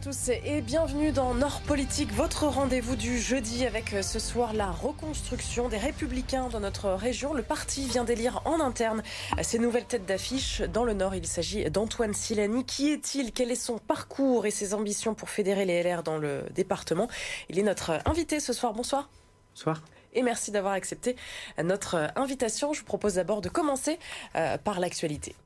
À tous et bienvenue dans Nord Politique, votre rendez-vous du jeudi avec euh, ce soir la reconstruction des républicains dans notre région. Le parti vient d'élire en interne ses nouvelles têtes d'affiche. Dans le Nord, il s'agit d'Antoine Silani. Qui est-il? Quel est son parcours et ses ambitions pour fédérer les LR dans le département? Il est notre invité ce soir. Bonsoir. Bonsoir et merci d'avoir accepté notre invitation. Je vous propose d'abord de commencer euh, par l'actualité.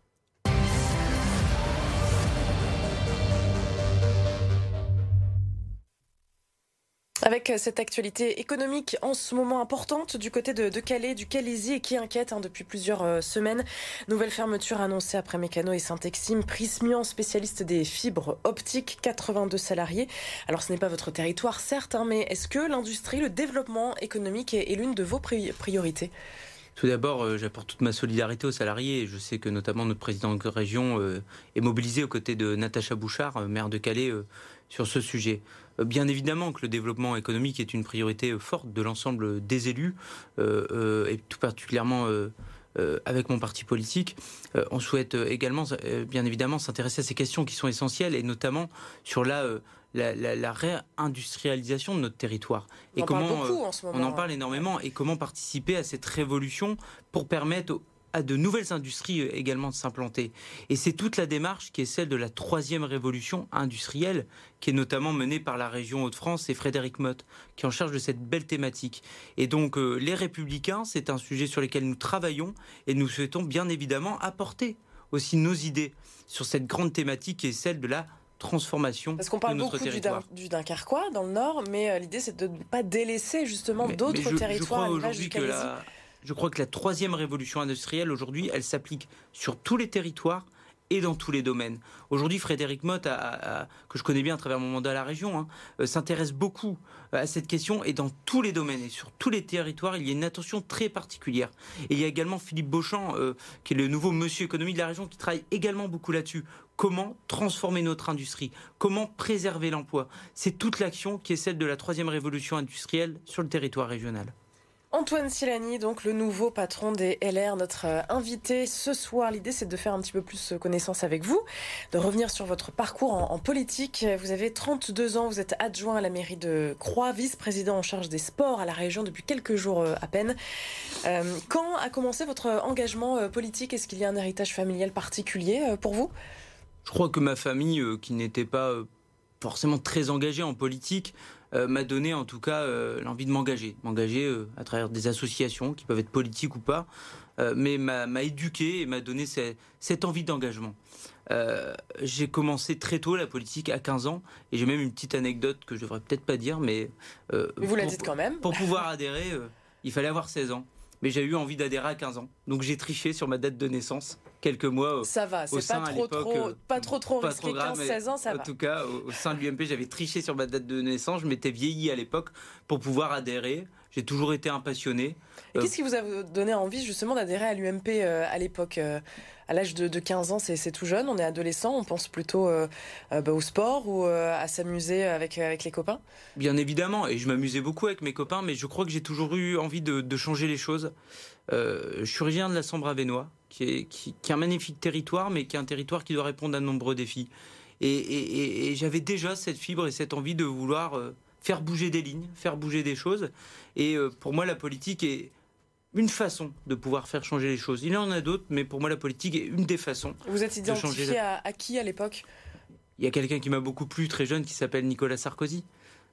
Avec cette actualité économique en ce moment importante du côté de, Calais, du Calaisie et qui inquiète hein, depuis plusieurs euh, semaines. Nouvelle fermeture annoncée après Mécano et Saint-Exime. Prismian, spécialiste des fibres optiques, 82 salariés. Alors ce n'est pas votre territoire certes, hein, mais est-ce que l'industrie, le développement économique est, l'une de vos priorités? Tout d'abord, euh, j'apporte toute ma solidarité aux salariés. Je sais que notamment notre président de région euh, est mobilisé aux côtés de Natacha Bouchard, maire de Calais, sur ce sujet. Euh, bien évidemment que le développement économique est une priorité euh, forte de l'ensemble des élus, euh, et tout particulièrement avec mon parti politique. on souhaite également, bien évidemment, s'intéresser à ces questions qui sont essentielles, et notamment sur la, la, réindustrialisation de notre territoire. On et en comment parle beaucoup en ce moment. on en parle énormément, et comment participer à cette révolution pour permettre à de nouvelles industries euh, également de s'implanter. Et c'est toute la démarche qui est celle de la troisième révolution industrielle, qui est notamment menée par la région Hauts-de-France et Frédéric Mott, qui est en charge de cette belle thématique. Et donc, euh, les Républicains, c'est un sujet sur lequel nous travaillons et nous souhaitons bien évidemment apporter aussi nos idées sur cette grande thématique qui est celle de la transformation Parce qu'on parle beaucoup du, Dunkerquois dans le Nord, mais euh, l'idée c'est de ne pas délaisser justement d'autres territoires. Je crois aujourd'hui que la, je crois que la troisième révolution industrielle, aujourd'hui, elle s'applique sur tous les territoires et dans tous les domaines. Aujourd'hui, Frédéric Mott, que je connais bien à travers mon mandat à la région, hein, euh, s'intéresse beaucoup euh, à cette question et dans tous les domaines et sur tous les territoires, il y a une attention très particulière. Et il y a également Philippe Beauchamp, euh, qui est le nouveau monsieur économie de la région, qui travaille également beaucoup là-dessus. Comment transformer notre industrie? Comment préserver l'emploi? C'est toute l'action qui est celle de la troisième révolution industrielle sur le territoire régional. Antoine Silani, donc le nouveau patron des LR, notre euh, invité ce soir. L'idée, c'est de faire un petit peu plus euh, connaissance avec vous, de revenir sur votre parcours en, politique. Vous avez 32 ans, vous êtes adjoint à la mairie de Croix, vice-président en charge des sports à la région depuis quelques jours euh, à peine. quand a commencé votre engagement politique? Est-ce qu'il y a un héritage familial particulier pour vous? Je crois que ma famille, qui n'était pas forcément très engagée en politique, m'a donné en tout cas euh, l'envie de m'engager, m'engager euh, à travers des associations qui peuvent être politiques ou pas, mais m'a éduqué et m'a donné cette, envie d'engagement. j'ai commencé très tôt la politique à 15 ans et j'ai même une petite anecdote que je devrais peut-être pas dire, mais, vous la dites quand même. Pour pouvoir adhérer, il fallait avoir 16 ans mais j'ai eu envie d'adhérer à 15 ans. Donc j'ai triché sur ma date de naissance quelques mois. Euh, ça va, c'est pas, trop, trop, pas trop trop risqué, 15-16 ans, ça va. En tout cas, au, sein de l'UMP, j'avais triché sur ma date de naissance, je m'étais vieilli à l'époque pour pouvoir adhérer. J'ai toujours été un passionné. Qu'est-ce euh, qui vous a donné envie justement d'adhérer à l'UMP euh, à l'époque à l'âge de, 15 ans, c'est tout jeune, on est adolescent, on pense plutôt euh, euh, bah, au sport ou euh, à s'amuser avec, avec les copains? Bien évidemment, et je m'amusais beaucoup avec mes copains, mais je crois que j'ai toujours eu envie de, changer les choses. je suis originaire de la Sambre-Avenois, qui est, qui, un magnifique territoire, mais qui est un territoire qui doit répondre à de nombreux défis. Et, et j'avais déjà cette fibre et cette envie de vouloir faire bouger des lignes, faire bouger des choses. Et pour moi, la politique est une façon de pouvoir faire changer les choses. Il y en a d'autres, mais pour moi, la politique est une des façons. Vous êtes identifié à, à, qui à l'époque? Il y a quelqu'un qui m'a beaucoup plu, très jeune, qui s'appelle Nicolas Sarkozy,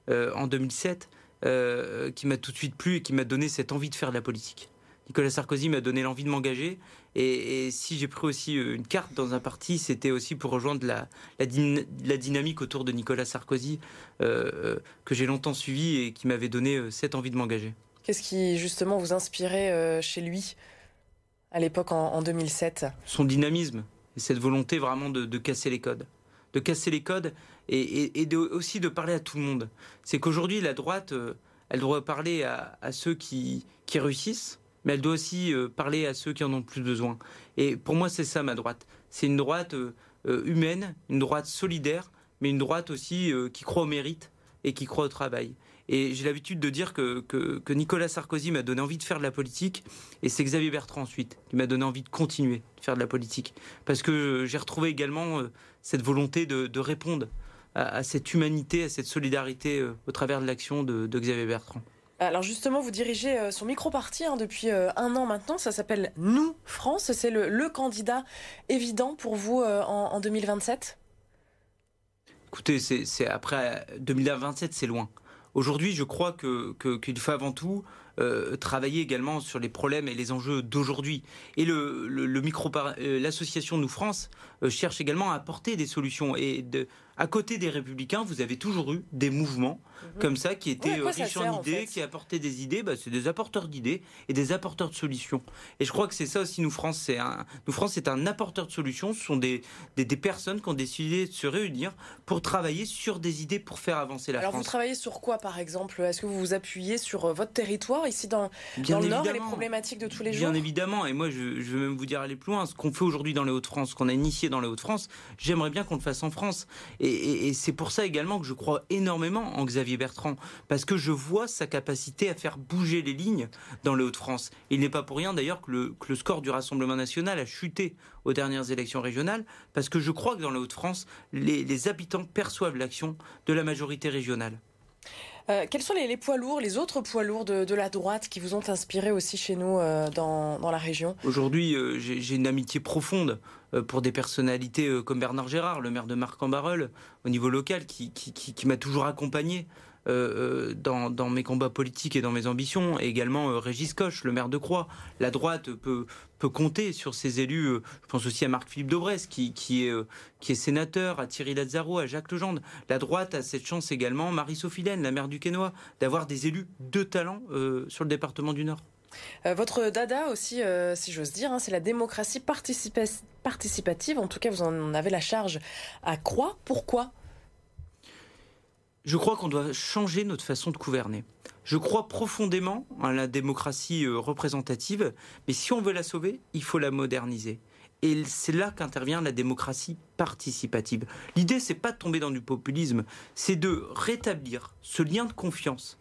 euh, en 2007, euh, qui m'a tout de suite plu et qui m'a donné cette envie de faire de la politique. Nicolas Sarkozy m'a donné l'envie de m'engager. Et, si j'ai pris aussi euh, une carte dans un parti, c'était aussi pour rejoindre la, la, dynamique autour de Nicolas Sarkozy, que j'ai longtemps suivi et qui m'avait donné cette envie de m'engager. Qu'est-ce qui justement vous inspirait euh, chez lui à l'époque en, 2007 Son dynamisme et cette volonté vraiment de, casser les codes. De casser les codes et, aussi de parler à tout le monde. C'est qu'aujourd'hui, la droite, euh, elle doit parler à, ceux qui, réussissent, mais elle doit aussi euh, parler à ceux qui en ont plus besoin. Et pour moi, c'est ça ma droite. C'est une droite humaine, une droite solidaire, mais une droite aussi qui croit au mérite et qui croit au travail. Et j'ai l'habitude de dire que, que, Nicolas Sarkozy m'a donné envie de faire de la politique, et c'est Xavier Bertrand ensuite qui m'a donné envie de continuer de faire de la politique. Parce que j'ai retrouvé également euh, cette volonté de, répondre, à, cette humanité, à cette solidarité au travers de l'action de, Xavier Bertrand. Alors justement, vous dirigez son micro-parti hein, depuis un an maintenant. Ça s'appelle Nous France. C'est le, candidat évident pour vous en, 2027 Écoutez, c'est après 2027, c'est loin. Aujourd'hui, je crois qu'il que, faut avant tout euh, travailler également sur les problèmes et les enjeux d'aujourd'hui. Et le, euh, l'association Nous France euh, cherche également à apporter des solutions. Et de, à côté des républicains, vous avez toujours eu des mouvements mhm. comme ça qui étaient riches en idées, qui apportaient des idées. Bah, c'est des apporteurs d'idées et des apporteurs de solutions. Et je crois que c'est ça aussi, Nous France. C'est un, Nous France, c'est un apporteur de solutions. Ce sont des, des, personnes qui ont décidé de se réunir pour travailler sur des idées pour faire avancer la France. Alors vous travaillez sur quoi, par exemple? Est-ce que vous vous appuyez sur euh, votre territoire ici dans, dans le Nord et les problématiques de tous les jours? Bien évidemment. Et moi, je, je veux même vous dire aller plus loin. Ce qu'on fait aujourd'hui dans les Hauts-de-France, ce qu'on a initié dans les Hauts-de-France, j'aimerais bien qu'on le fasse en France. Et, c'est pour ça également que je crois énormément en Xavier Bertrand, parce que je vois sa capacité à faire bouger les lignes dans les Hauts-de-France. Il n'est pas pour rien d'ailleurs que le, score du Rassemblement national a chuté aux dernières élections régionales, parce que je crois que dans les Hauts-de-France, les habitants perçoivent l'action de la majorité régionale. Euh, quels sont les, poids lourds, les autres poids lourds de, la droite qui vous ont inspiré aussi chez nous euh, dans, la région? Aujourd'hui, euh, j'ai une amitié profonde pour des personnalités comme Bernard Gérard, le maire de Marc-en-Barœul, au niveau local, qui m'a toujours accompagné euh, euh, dans, mes combats politiques et dans mes ambitions, et également euh, Régis Coche, le maire de Croix. La droite peut, peut compter sur ses élus. je pense aussi à Marc-Philippe Daubresse, qui, qui, est, qui est sénateur, à Thierry Lazzaro, à Jacques Legendre. La droite a cette chance également, Marie-Sophie la maire du Quénois, d'avoir des élus de talent sur le département du Nord. votre dada aussi, si j'ose dire, hein, c'est la démocratie participative. En tout cas, vous en avez la charge à Croix. Pourquoi je crois qu'on doit changer notre façon de gouverner. Je crois profondément à la démocratie euh, représentative, mais si on veut la sauver, il faut la moderniser. Et c'est là qu'intervient la démocratie participative. L'idée, c'est pas de tomber dans du populisme, c'est de rétablir ce lien de confiance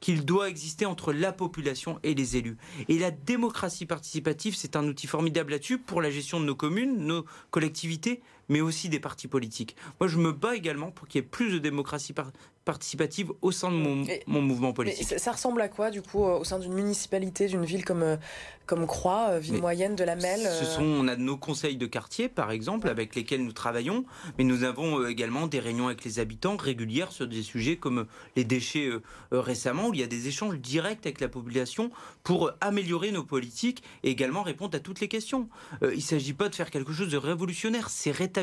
qu'il doit exister entre la population et les élus. Et la démocratie participative, c'est un outil formidable là-dessus pour la gestion de nos communes, nos collectivités, mais aussi des partis politiques. Moi, je me bats également pour qu'il y ait plus de démocratie participative au sein de mon, mon mouvement politique. Ça, ressemble à quoi, du coup, euh, au sein d'une municipalité, d'une ville comme, euh, comme Croix, euh, ville moyenne de la Melle Ce sont, On a nos conseils de quartier, par exemple, avec lesquels nous travaillons, mais nous avons également des réunions avec les habitants régulières sur des sujets comme les déchets récemment, où il y a des échanges directs avec la population pour améliorer nos politiques et également répondre à toutes les questions. il ne s'agit pas de faire quelque chose de révolutionnaire, c'est rétablir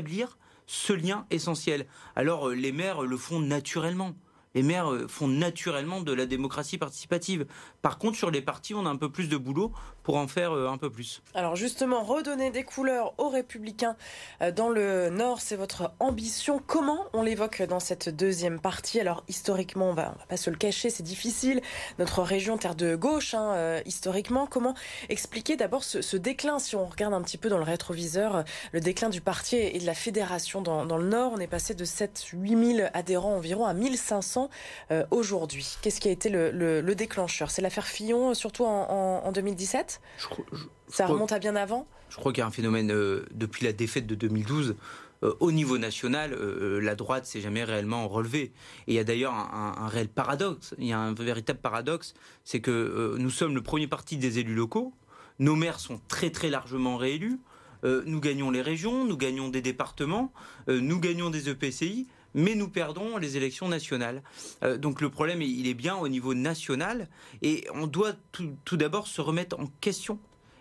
ce lien essentiel. Alors euh, les maires le font naturellement les maires euh, font naturellement de la démocratie participative. Par contre, sur les partis, on a un peu plus de boulot pour en faire euh, un peu plus. Alors justement, redonner des couleurs aux républicains euh, dans le Nord, c'est votre ambition. Comment on l'évoque dans cette deuxième partie? Alors historiquement, on va, va pas se le cacher, c'est difficile. Notre région, terre de gauche, hein, historiquement, comment expliquer d'abord ce, déclin? Si on regarde un petit peu dans le rétroviseur, le déclin du parti et de la fédération dans, le Nord, on est passé de 7-8 000 adhérents environ à 1500 euh, aujourd'hui. Qu'est-ce qui a été le, déclencheur? C'est l'affaire Fillon, surtout en, 2017 Ça remonte à bien avant Je crois qu'il y a un phénomène euh, depuis la défaite de 2012 euh, au niveau national, la droite s'est jamais réellement relevée. Et il y a d'ailleurs un, réel paradoxe, il y a un véritable paradoxe, c'est que nous sommes le premier parti des élus locaux, nos maires sont très très largement réélus, nous gagnons les régions, nous gagnons des départements, nous gagnons des EPCI, mais nous perdons les élections nationales. Euh, donc le problème, il est bien au niveau national, et on doit tout, d'abord se remettre en question.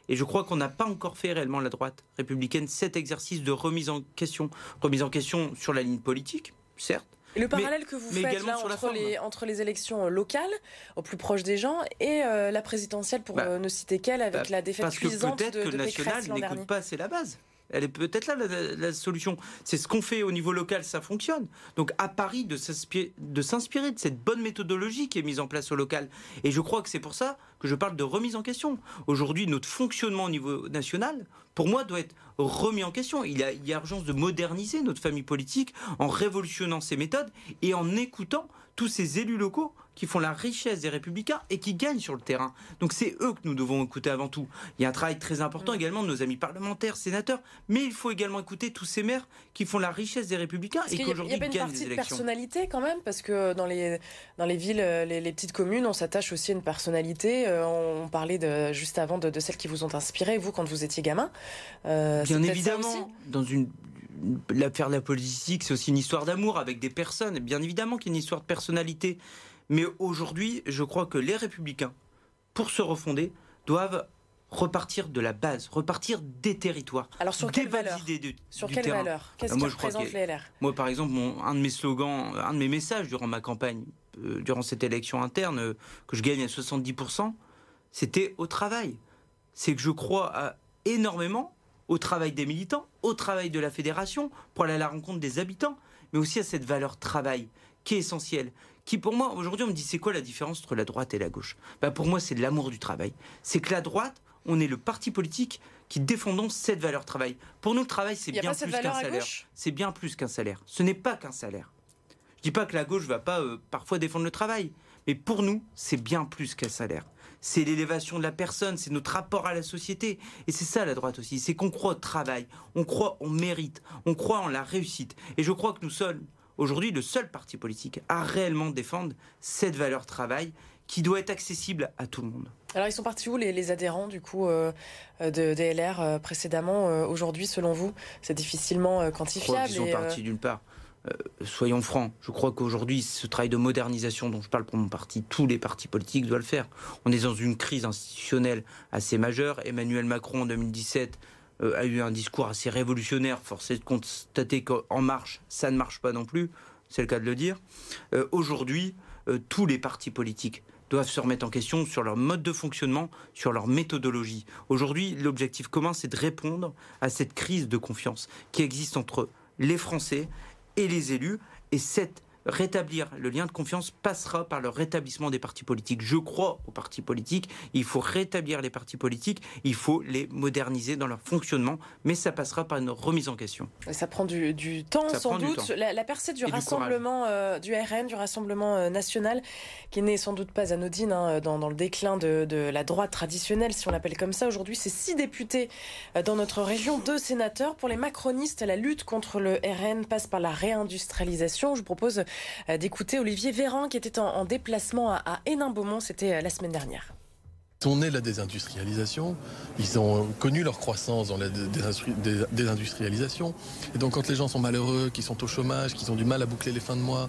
Et je crois qu'on n'a pas encore fait réellement la droite républicaine cet exercice de remise en question, remise en question sur la ligne politique, certes, et le parallèle que vous faites là entre les, entre les élections locales, au plus proche des gens, et euh, la présidentielle, pour bah, euh, ne citer qu'elle, avec bah, la défaite cuisante que peut-être que le national n'écoute pas assez la base. Elle est peut-être là la, solution. C'est ce qu'on fait au niveau local, ça fonctionne. Donc à Paris, de s'inspirer de cette bonne méthodologie qui est mise en place au local. Et je crois que c'est pour ça que je parle de remise en question. Aujourd'hui, notre fonctionnement au niveau national, pour moi, doit être remis en question. Il y, a, il y a urgence de moderniser notre famille politique en révolutionnant ses méthodes et en écoutant tous ces élus locaux qui font la richesse des républicains et qui gagnent sur le terrain. Donc c'est eux que nous devons écouter avant tout. Il y a un travail très important mm. également de nos amis parlementaires, sénateurs, mais il faut également écouter tous ces maires qui font la richesse des républicains et qui aujourd'hui gagnent des élections. Il y a une partie de personnalité quand même, parce que dans les, dans les villes, euh, les, petites communes, on s'attache aussi à une personnalité. Euh, on parlait de, juste avant de, celles qui vous ont inspiré, vous, quand vous étiez gamin. Euh, Bien évidemment, dans une l'affaire de la politique, c'est aussi une histoire d'amour avec des personnes. Bien évidemment qu'il y a une histoire de personnalité. Mais aujourd'hui, je crois que les républicains, pour se refonder, doivent repartir de la base, repartir des territoires. Alors sur quelle valeur Sur quelle valeur Qu'est-ce que représente les LR Moi, par exemple, un de mes slogans, un de mes messages durant ma campagne, euh, durant cette élection interne, euh, que je gagne à 70%, c'était au travail. C'est que je crois énormément au travail des militants, au travail de la fédération, pour aller à la rencontre des habitants, mais aussi à cette valeur travail qui est essentielle qui pour moi, aujourd'hui, on me dit c'est quoi la différence entre la droite et la gauche? Bah, Pour moi, c'est l'amour du travail. C'est que la droite, on est le parti politique qui défendons cette valeur travail. Pour nous, le travail, c'est bien plus qu'un salaire. C'est bien plus qu'un salaire. Ce n'est pas qu'un salaire. Je dis pas que la gauche va pas euh, parfois défendre le travail, mais pour nous, c'est bien plus qu'un salaire. C'est l'élévation de la personne, c'est notre rapport à la société. Et c'est ça la droite aussi, c'est qu'on croit au travail, on croit au mérite, on croit en la réussite. Et je crois que nous sommes aujourd'hui le seul parti politique à réellement défendre cette valeur travail qui doit être accessible à tout le monde. Alors ils sont partis où les, les adhérents du coup euh, de DLR euh, précédemment euh, aujourd'hui selon vous? C'est difficilement quantifiable. ils sont partis d'une part. soyons francs, je crois qu'aujourd'hui, ce travail de modernisation dont je parle pour mon parti, tous les partis politiques doivent le faire. On est dans une crise institutionnelle assez majeure. Emmanuel Macron en 2017 euh, a eu un discours assez révolutionnaire. Force est de constater qu'en marche, ça ne marche pas non plus. C'est le cas de le dire. Euh, aujourd'hui, euh, tous les partis politiques doivent se remettre en question sur leur mode de fonctionnement, sur leur méthodologie. Aujourd'hui, l'objectif commun, c'est de répondre à cette crise de confiance qui existe entre les Français et les élus. Et cette rétablir le lien de confiance passera par le rétablissement des partis politiques. Je crois aux partis politiques, il faut rétablir les partis politiques, il faut les moderniser dans leur fonctionnement, mais ça passera par une remise en question. Ça prend du, temps sans doute. La, percée du rassemblement euh, du, RN, du Rassemblement euh, national, qui n'est sans doute pas anodine hein, dans, le déclin de, de, la droite traditionnelle, si on l'appelle comme ça. Aujourd'hui, c'est six députés euh, dans notre région, deux sénateurs. Pour les macronistes, la lutte contre le RN passe par la réindustrialisation. Je vous propose euh, d'écouter Olivier Véran qui était en, déplacement à, Hénin-Beaumont, c'était euh, la semaine dernière. On est la désindustrialisation. Ils ont connu leur croissance dans la désindustrialisation. Et donc quand les gens sont malheureux, qui sont au chômage, qui ont du mal à boucler les fins de mois,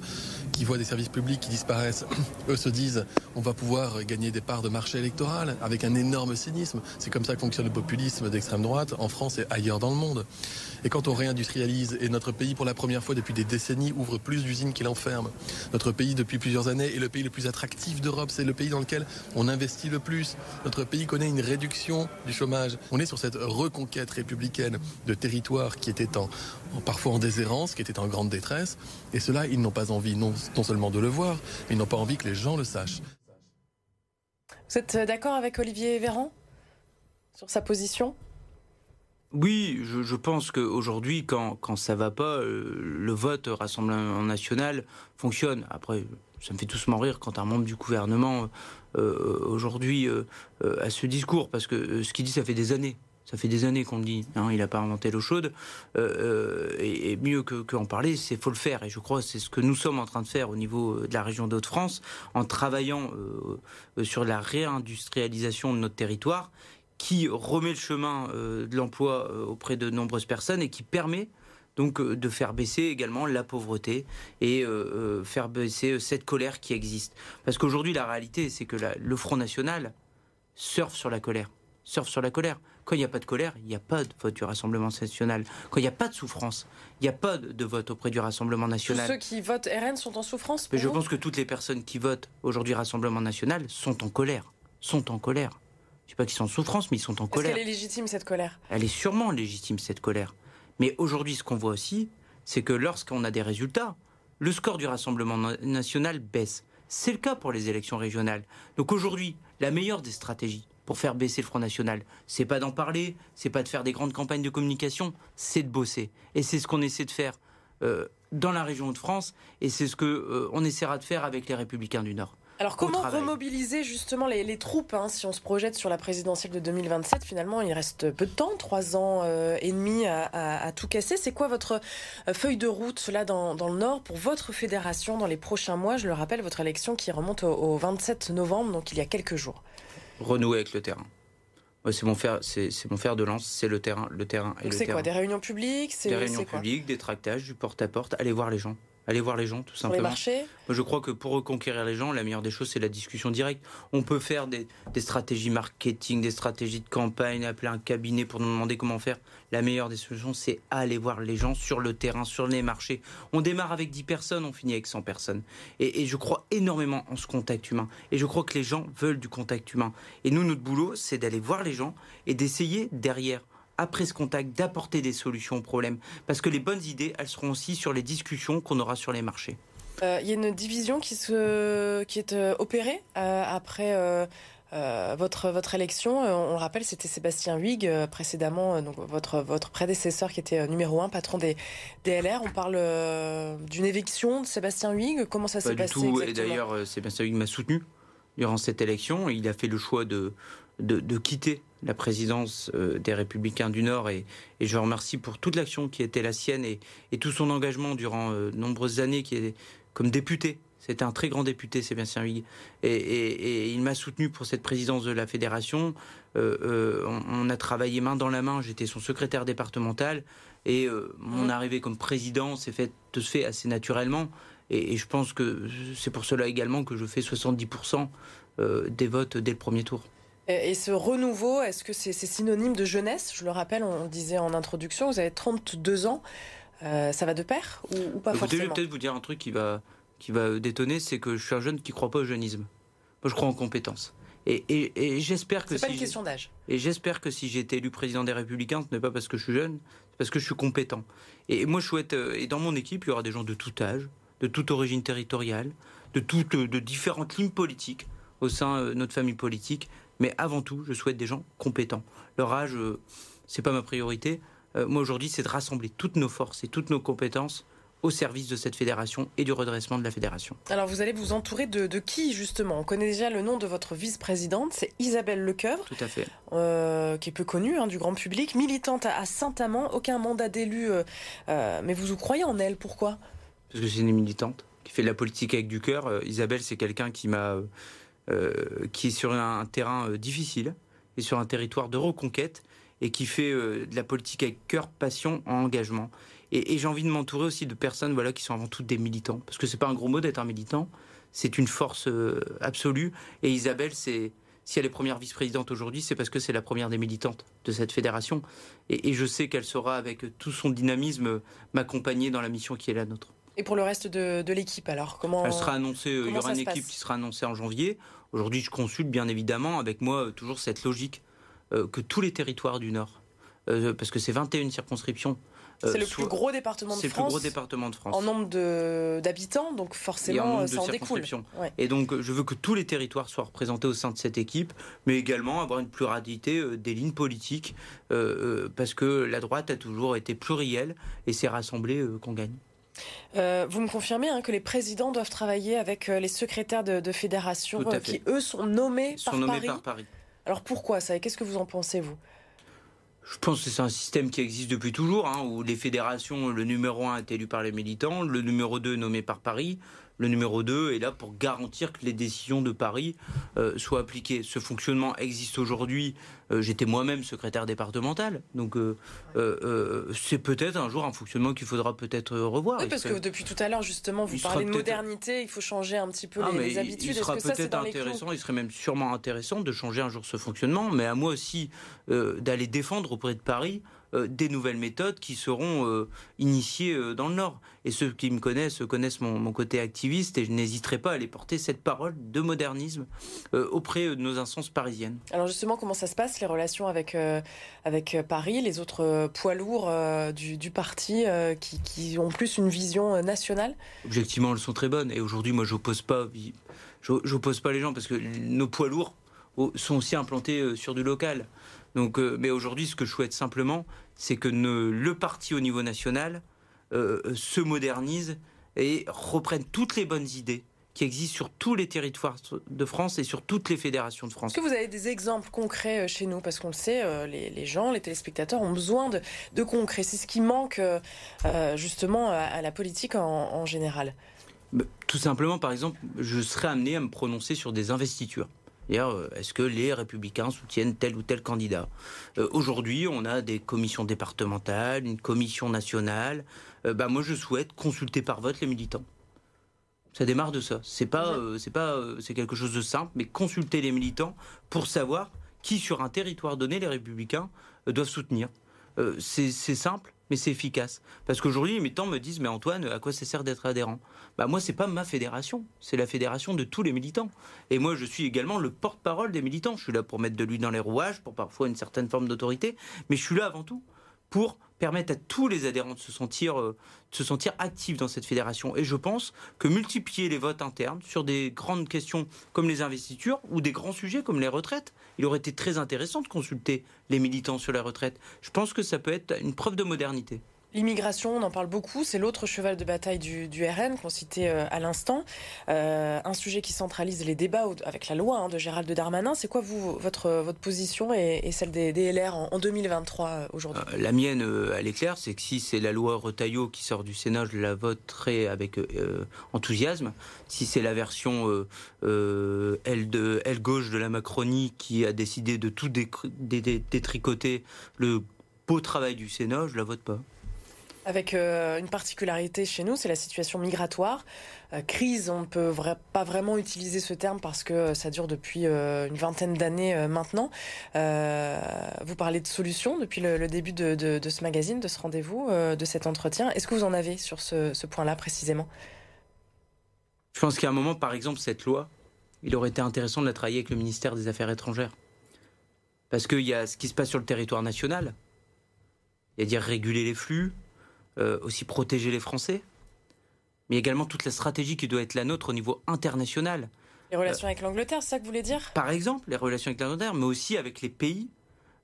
qui voient des services publics qui disparaissent, eux se disent on va pouvoir gagner des parts de marché électoral avec un énorme cynisme. C'est comme ça que fonctionne le populisme d'extrême droite en France et ailleurs dans le monde. Et quand on réindustrialise, et notre pays pour la première fois depuis des décennies ouvre plus d'usines qu'il enferme, notre pays depuis plusieurs années est le pays le plus attractif d'Europe, c'est le pays dans lequel on investit le plus. Notre pays connaît une réduction du chômage. On est sur cette reconquête républicaine de territoires qui étaient en, parfois en déshérence, qui étaient en grande détresse. Et cela, ils n'ont pas envie non, non seulement de le voir, mais ils n'ont pas envie que les gens le sachent. Vous êtes d'accord avec Olivier Véran sur sa position? Oui, je, pense qu'aujourd'hui, quand, quand ça va pas, euh, le vote Rassemblement national fonctionne. Après, ça me fait doucement rire quand un membre du gouvernement euh, aujourd'hui euh, a ce discours, parce que ce qu'il dit, ça fait des années. Ça fait des années qu'on le dit. Hein, il n'a pas inventé l'eau chaude. et, mieux qu'en parler, c'est faut le faire. Et je crois que c'est ce que nous sommes en train de faire au niveau de la région d'Hauts-de-France, en travaillant sur la réindustrialisation de notre territoire qui remet le chemin euh, de l'emploi euh, auprès de nombreuses personnes et qui permet donc euh, de faire baisser également la pauvreté et faire baisser cette colère qui existe. Parce qu'aujourd'hui, la réalité, c'est que le Front National surfe sur la colère. Surfe sur la colère. Quand il n'y a pas de colère, il n'y a pas de vote du Rassemblement national. Quand il n'y a pas de souffrance, il n'y a pas de vote auprès du Rassemblement national. Tous ceux qui votent RN sont en souffrance Mais je pense que toutes les personnes qui votent aujourd'hui Rassemblement national sont en colère. Sont en colère. Je ne sais pas qu'ils sont en souffrance, mais ils sont en colère. Est-ce qu'elle est légitime, cette colère? Elle est sûrement légitime, cette colère. Mais aujourd'hui, ce qu'on voit aussi, c'est que lorsqu'on a des résultats, le score du Rassemblement national baisse. C'est le cas pour les élections régionales. Donc aujourd'hui, la meilleure des stratégies pour faire baisser le Front National, c'est pas d'en parler, c'est pas de faire des grandes campagnes de communication, c'est de bosser. Et c'est ce qu'on essaie de faire euh, dans la région de France, et c'est ce qu'on euh, essaiera de faire avec les Républicains du Nord. Alors comment remobiliser justement les, troupes hein, si on se projette sur la présidentielle de 2027 Finalement, il reste peu de temps, trois ans euh, et demi à, tout casser. C'est quoi votre euh, feuille de route là dans, le Nord pour votre fédération dans les prochains mois? Je le rappelle, votre élection qui remonte au, 27 novembre, donc il y a quelques jours. Renouer avec le terrain. c'est mon fer, c'est mon fer de lance, c'est le terrain, le terrain et C'est quoi Des réunions publiques? Des réunions publiques, des tractages, du porte à -porte, aller voir les gens. Aller voir les gens, tout simplement. les marchés je crois que pour reconquérir les gens, la meilleure des choses, c'est la discussion directe. On peut faire des, stratégies marketing, des stratégies de campagne, appeler un cabinet pour nous demander comment faire. La meilleure des solutions, c'est aller voir les gens sur le terrain, sur les marchés. On démarre avec 10 personnes, on finit avec 100 personnes. Et, et je crois énormément en ce contact humain. Et je crois que les gens veulent du contact humain. Et nous, notre boulot, c'est d'aller voir les gens et d'essayer derrière après ce contact, d'apporter des solutions aux problèmes. Parce que les bonnes idées, elles seront aussi sur les discussions qu'on aura sur les marchés. Euh, il y a une division qui, se, qui est euh, opérée euh, après votre, votre élection. on le rappelle, c'était Sébastien Huyghe, précédemment, donc votre, votre prédécesseur qui était numéro un, patron des, DLR. On parle d'une éviction de Sébastien Huyghe. Comment ça s'est passé tout. Et d'ailleurs, Sébastien Huyghe m'a soutenu durant cette élection. Il a fait le choix de, de, quitter la présidence euh, des Républicains du Nord et, je remercie pour toute l'action qui était la sienne et, tout son engagement durant de euh, nombreuses années qui est comme député. C'était un très grand député, Sébastien Huyghe. Et, et, il m'a soutenu pour cette présidence de la fédération. Euh, on, a travaillé main dans la main. J'étais son secrétaire départemental. Et mon mmh. arrivée comme président s'est fait, se fait assez naturellement. Et, je pense que c'est pour cela également que je fais 70% des votes dès le premier tour. Et ce renouveau, est-ce que c'est synonyme de jeunesse? Je le rappelle, on disait en introduction, vous avez 32 ans. Euh, ça va de pair ou, pas forcément Je vais peut-être vous dire un truc qui va, qui va détonner, c'est que je suis un jeune qui ne croit pas au jeunisme. Moi, je crois en compétences. Et, et, j'espère que c'est pas une question d'âge. Et j'espère que si j'ai été élu président des Républicains, ce n'est pas parce que je suis jeune, c'est parce que je suis compétent. Et, moi, je souhaite, euh, et dans mon équipe, il y aura des gens de tout âge, de toute origine territoriale, de toutes, de différentes lignes politiques au sein euh, de notre famille politique. Mais avant tout, je souhaite des gens compétents. Leur âge, euh, c'est pas ma priorité. Euh, moi aujourd'hui, c'est de rassembler toutes nos forces et toutes nos compétences au service de cette fédération et du redressement de la fédération. Alors vous allez vous entourer de, qui justement? On connaît déjà le nom de votre vice-présidente, c'est Isabelle Lecoeuvre. Tout à fait. Euh, qui est peu connue hein, du grand public, militante à, Saint-Amand, aucun mandat d'élu, mais vous vous croyez en elle, pourquoi? Parce que c'est une militante qui fait de la politique avec du cœur. Isabelle, c'est quelqu'un qui m'a euh, qui est sur un, terrain euh, difficile et sur un territoire de reconquête et qui fait euh, de la politique avec cœur, passion, engagement. Et, j'ai envie de m'entourer aussi de personnes voilà, qui sont avant tout des militants. Parce que c'est pas un gros mot d'être un militant, c'est une force absolue. Et Isabelle, c'est. Si elle est première vice-présidente aujourd'hui, c'est parce que c'est la première des militantes de cette fédération. Et, et je sais qu'elle saura, avec tout son dynamisme, m'accompagner dans la mission qui est la nôtre. Et pour le reste de, l'équipe, alors comment Elle sera annoncée. Euh, il y aura une équipe qui sera annoncée en janvier. Aujourd'hui, je consulte bien évidemment avec moi euh, toujours cette logique euh, que tous les territoires du Nord, parce que c'est 21 circonscriptions. c'est le plus gros département de France. C'est le plus gros département de France. En nombre d'habitants, donc forcément, ça en découle. Et donc, je veux que tous les territoires soient représentés au sein de cette équipe, mais également avoir une pluralité des lignes politiques, parce que la droite a toujours été plurielle et c'est rassemblé qu'on gagne. Euh, vous me confirmez hein, que les présidents doivent travailler avec euh, les secrétaires de, fédération euh, qui, eux, sont nommés, par, Paris. par Paris. Alors pourquoi ça? Et qu'est-ce que vous en pensez, vous? Je pense que c'est un système qui existe depuis toujours, hein, où les fédérations, le numéro 1 est élu par les militants, le numéro 2 nommé par Paris, le numéro 2 est là pour garantir que les décisions de Paris euh, soient appliquées. Ce fonctionnement existe aujourd'hui. Euh, j'étais moi-même secrétaire départemental. Donc euh, c'est peut-être un jour un fonctionnement qu'il faudra peut-être revoir. Oui, parce que depuis tout à l'heure, justement, vous parlez de modernité, il faut changer un petit peu ah, les, habitudes. Il sera peut-être intéressant, il serait même sûrement intéressant de changer un jour ce fonctionnement, mais à moi aussi d'aller défendre auprès de Paris des nouvelles méthodes qui seront euh, initiées euh, dans le Nord. Et ceux qui me connaissent connaissent mon, côté activiste et je n'hésiterai pas à aller porter cette parole de modernisme auprès de nos instances parisiennes. Alors justement, comment ça se passe, les relations avec, avec Paris, les autres poids lourds du, parti qui, ont plus une vision nationale? Objectivement, elles sont très bonnes. Et aujourd'hui, moi, j'oppose pas, j'oppose pas les gens parce que nos poids lourds sont aussi implantés sur du local. Donc, mais aujourd'hui, ce que je souhaite simplement, c'est que le parti au niveau national euh, se modernise et reprenne toutes les bonnes idées qui existe sur tous les territoires de France et sur toutes les fédérations de France. Est-ce que vous avez des exemples concrets euh, chez nous? Parce qu'on le sait, euh, les, gens, les téléspectateurs ont besoin de, de concret. C'est ce qui manque euh, justement à, la politique en, général. Bah, tout simplement, par exemple, je serais amené à me prononcer sur des investitures. Est-ce que les républicains soutiennent tel ou tel candidat? Aujourd'hui, on a des commissions départementales, une commission nationale. Bah, moi, je souhaite consulter par vote les militants. Ça démarre de ça. C'est pas, euh, c'est pas, euh, c'est quelque chose de simple, mais consulter les militants pour savoir qui sur un territoire donné les républicains euh, doivent soutenir. c'est simple, mais c'est efficace. Parce qu'aujourd'hui, les militants me disent, mais Antoine, à quoi ça sert d'être adhérent? Bah moi, c'est pas ma fédération, c'est la fédération de tous les militants. Et moi, je suis également le porte-parole des militants. Je suis là pour mettre de l'huile dans les rouages, pour parfois une certaine forme d'autorité, mais je suis là avant tout pour permettre à tous les adhérents de se sentir, euh, de se sentir actifs dans cette fédération. Et je pense que multiplier les votes internes sur des grandes questions comme les investitures ou des grands sujets comme les retraites, il aurait été très intéressant de consulter les militants sur la retraite. Je pense que ça peut être une preuve de modernité. L'immigration, on en parle beaucoup, c'est l'autre cheval de bataille du, RN qu'on citait euh, à l'instant. Euh, un sujet qui centralise les débats avec la loi hein, de Gérald Darmanin. C'est quoi vous, votre, position et, celle des, LR en, 2023 euh, aujourd'hui? La mienne, elle est claire, c'est que si c'est la loi Retailleau qui sort du Sénat, je la voterai avec enthousiasme. Si c'est la version L gauche de la Macronie qui a décidé de tout détricoter le beau travail du Sénat, je la vote pas avec euh, une particularité chez nous, c'est la situation migratoire. Euh, crise, on ne peut pas vraiment utiliser ce terme parce que ça dure depuis euh, une vingtaine d'années maintenant. vous parlez de solutions depuis le, début de, ce magazine, de ce rendez-vous, de cet entretien. Est-ce que vous en avez sur ce, point-là précisément? Je pense qu'à un moment, par exemple, cette loi, il aurait été intéressant de la travailler avec le ministère des Affaires étrangères. Parce qu'il y a ce qui se passe sur le territoire national. Il y a dire réguler les flux, euh, aussi protéger les Français, mais également toute la stratégie qui doit être la nôtre au niveau international. Les relations avec l'Angleterre, c'est ça que vous voulez dire? Par exemple, les relations avec l'Angleterre, mais aussi avec les pays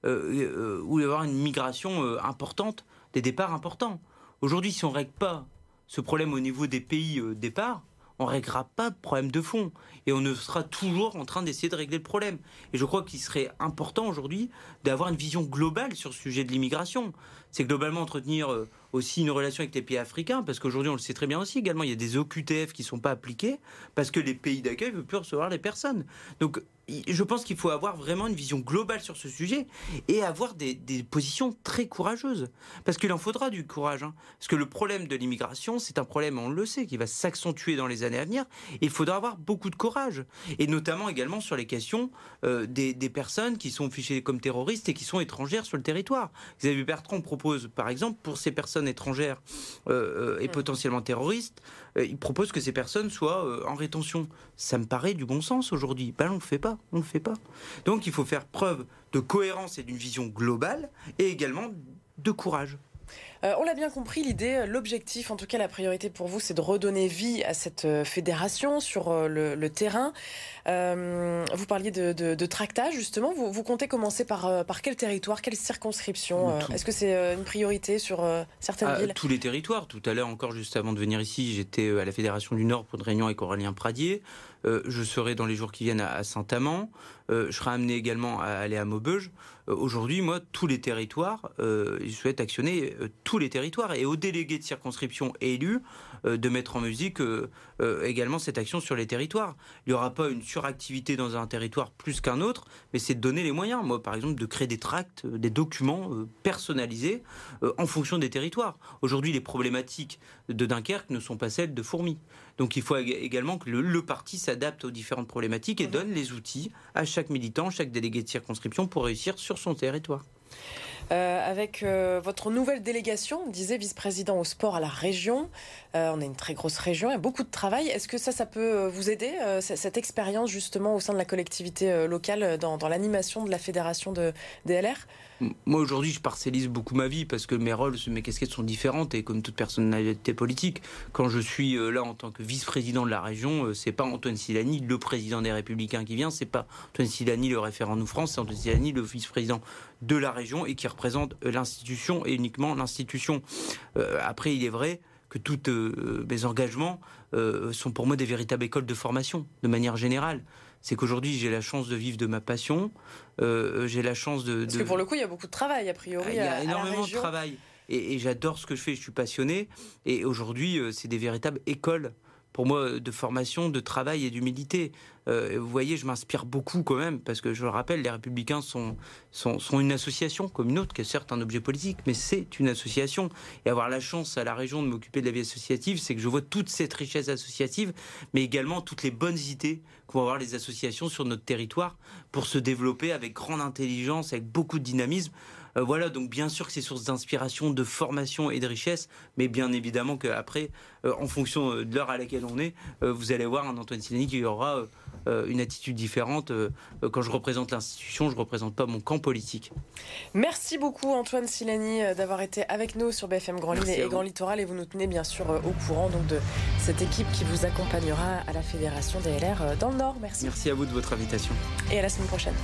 euh, euh, où il va y avoir une migration importante, des départs importants. Aujourd'hui, si on ne règle pas ce problème au niveau des pays départ, on ne réglera pas de problème de fond. Et on ne sera toujours en train d'essayer de régler le problème. Et je crois qu'il serait important aujourd'hui d'avoir une vision globale sur ce sujet de l'immigration. C'est globalement entretenir aussi une relation avec les pays africains, parce qu'aujourd'hui, on le sait très bien aussi également, il y a des OQTF qui ne sont pas appliqués, parce que les pays d'accueil ne veulent plus recevoir les personnes. Donc, je pense qu'il faut avoir vraiment une vision globale sur ce sujet et avoir des, positions très courageuses. Parce qu'il en faudra du courage. Hein. Parce que le problème de l'immigration, c'est un problème, on le sait, qui va s'accentuer dans les années à venir. Il faudra avoir beaucoup de courage. Et notamment également sur les questions euh, des, personnes qui sont fichées comme terroristes et qui sont étrangères sur le territoire. Xavier Bertrand propose, par exemple, pour ces personnes étrangères euh, euh, et potentiellement terroristes, euh, il propose que ces personnes soient en rétention. Ça me paraît du bon sens aujourd'hui. Ben, on ne le fait pas. On le fait pas. Donc il faut faire preuve de cohérence et d'une vision globale et également de courage. Euh, on l'a bien compris, l'idée, l'objectif, en tout cas la priorité pour vous, c'est de redonner vie à cette euh, fédération sur euh, le, terrain. vous parliez de, tractage, justement. Vous, comptez commencer par, par quel territoire, quelle circonscription Est-ce que c'est une priorité sur certaines ah, villes? Tous les territoires. Tout à l'heure, encore juste avant de venir ici, j'étais à la Fédération du Nord pour une réunion avec Aurélien Pradier. je serai dans les jours qui viennent à, Saint-Amand. je serai amené également à aller à Maubeuge. Aujourd'hui, moi, tous les territoires, je souhaite actionner tous les territoires et aux délégués de circonscription élus euh, de mettre en musique euh, euh, également cette action sur les territoires. Il n'y aura pas une suractivité dans un territoire plus qu'un autre, mais c'est de donner les moyens. Moi, par exemple, de créer des tracts, des documents personnalisés en fonction des territoires. Aujourd'hui, les problématiques de Dunkerque ne sont pas celles de Fourmi. Donc il faut également que le, parti s'adapte aux différentes problématiques et donne les outils à chaque militant, chaque délégué de circonscription pour réussir sur son territoire. Euh, avec euh, votre nouvelle délégation, disait vice-président au sport à la région. Euh, on a une très grosse région, il y a beaucoup de travail. Est-ce que ça, ça peut vous aider, cette expérience justement au sein de la collectivité locale dans, l'animation de la fédération de DLR moi aujourd'hui, je parcellise beaucoup ma vie parce que mes rôles, mes casquettes sont différentes et comme toute personnalité politique, quand je suis là en tant que vice-président de la région, c'est pas Antoine Silani, le président des Républicains qui vient, c'est pas Antoine Silani, le référent Nous France, c'est Antoine Silani, le vice-président de la région et qui représente l'institution et uniquement l'institution. Euh, après, il est vrai que tous mes engagements sont pour moi des véritables écoles de formation, de manière générale c'est qu'aujourd'hui j'ai la chance de vivre de ma passion, j'ai la chance de, Parce que pour le coup, il y a beaucoup de travail a priori. Il y a énormément de travail et, j'adore ce que je fais. Je suis passionné et aujourd'hui, c'est des véritables écoles pour moi de formation, de travail et d'humilité. Euh, vous voyez, je m'inspire beaucoup quand même, parce que je le rappelle, les Républicains sont, sont, une association comme une autre, qui est certes un objet politique, mais c'est une association. Et avoir la chance à la région de m'occuper de la vie associative, c'est que je vois toute cette richesse associative, mais également toutes les bonnes idées qu'ont avoir les associations sur notre territoire pour se développer avec grande intelligence, avec beaucoup de dynamisme. Euh, voilà, donc bien sûr que c'est source d'inspiration, de formation et de richesse, mais bien évidemment qu'après, euh, en fonction de l'heure à laquelle on est, vous allez voir un Antoine Silani qui aura euh, une attitude différente. Euh, quand je représente l'institution, je ne représente pas mon camp politique. Merci beaucoup Antoine Silani euh, d'avoir été avec nous sur BFM Grand Lille et Grand Littoral et vous nous tenez bien sûr au courant donc de cette équipe qui vous accompagnera à la Fédération des LR dans le Nord. Merci. Merci à vous de votre invitation. Et à la semaine prochaine.